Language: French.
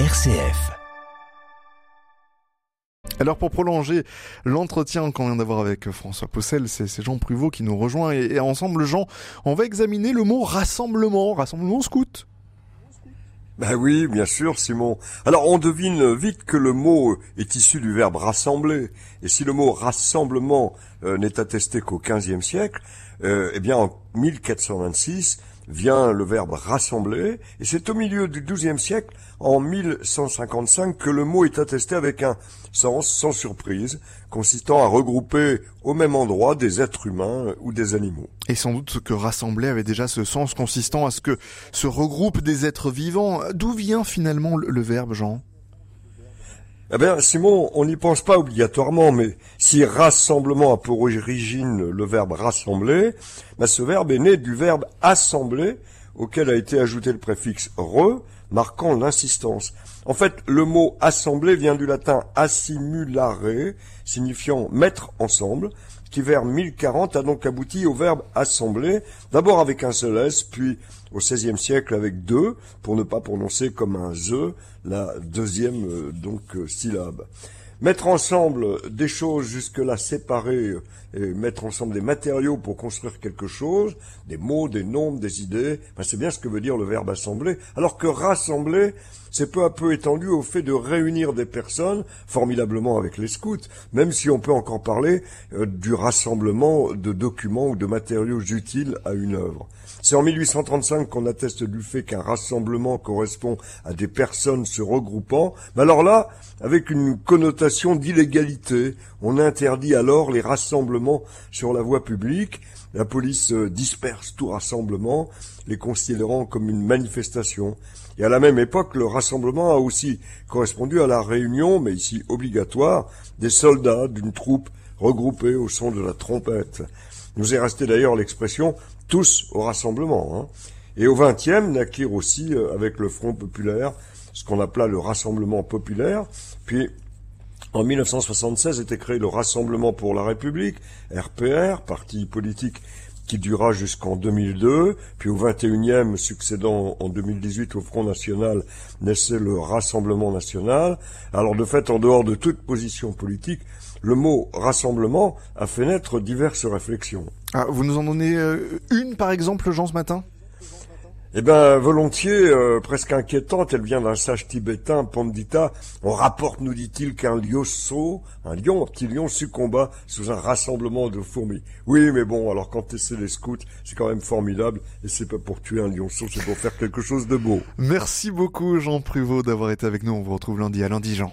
RCF. Alors pour prolonger l'entretien qu'on vient d'avoir avec François Possel, c'est Jean Pruvot qui nous rejoint et, et, ensemble Jean, on va examiner le mot rassemblement, rassemblement scout. Ben oui, bien sûr, Simon. Alors on devine vite que le mot est issu du verbe rassembler. Et si le mot rassemblement euh, n'est attesté qu'au XVe siècle, euh, eh bien en 1426, vient le verbe rassembler, et c'est au milieu du XIIe siècle, en 1155, que le mot est attesté avec un sens sans surprise, consistant à regrouper au même endroit des êtres humains ou des animaux. Et sans doute que rassembler avait déjà ce sens consistant à ce que se regroupent des êtres vivants. D'où vient finalement le verbe, Jean? Eh bien, Simon, on n'y pense pas obligatoirement, mais si rassemblement a pour origine le verbe rassembler, ben ce verbe est né du verbe assembler, auquel a été ajouté le préfixe re, marquant l'insistance. En fait, le mot assembler vient du latin assimulare, signifiant mettre ensemble, qui vers 1040 a donc abouti au verbe assembler, d'abord avec un seul S, puis au XVIe siècle avec deux, pour ne pas prononcer comme un ze la deuxième euh, donc euh, syllabe. Mettre ensemble des choses jusque-là séparées euh, et mettre ensemble des matériaux pour construire quelque chose, des mots, des nombres, des idées, ben c'est bien ce que veut dire le verbe assembler, alors que rassembler, c'est peu à peu étendu au fait de réunir des personnes, formidablement avec les scouts, même si on peut encore parler du rassemblement de documents ou de matériaux utiles à une œuvre. C'est en 1835 qu'on atteste du fait qu'un rassemblement correspond à des personnes se regroupant, mais alors là, avec une connotation d'illégalité, on interdit alors les rassemblements sur la voie publique, la police euh, disperse tout rassemblement, les considérant comme une manifestation. Et à la même époque, le rassemblement a aussi correspondu à la réunion, mais ici obligatoire, des soldats d'une troupe regroupés au son de la trompette. Nous est resté d'ailleurs l'expression tous au rassemblement. Hein. Et au XXe naquirent aussi, euh, avec le Front populaire, ce qu'on appela le Rassemblement populaire. Puis, en 1976, était créé le Rassemblement pour la République, RPR, parti politique qui dura jusqu'en 2002, puis au 21e, succédant en 2018 au Front National, naissait le Rassemblement National. Alors de fait, en dehors de toute position politique, le mot rassemblement a fait naître diverses réflexions. Ah, vous nous en donnez euh, une, par exemple, Jean, ce matin? Eh bien, volontiers, euh, presque inquiétante, elle vient d'un sage tibétain, Pandita. On rapporte, nous dit-il, qu'un lioso, un lion, un petit lion, succomba sous un rassemblement de fourmis. Oui, mais bon, alors quand c'est les scouts, c'est quand même formidable, et c'est pas pour tuer un lionceau, c'est pour faire quelque chose de beau. Merci beaucoup, Jean Pruvot, d'avoir été avec nous. On vous retrouve lundi à lundi, Jean.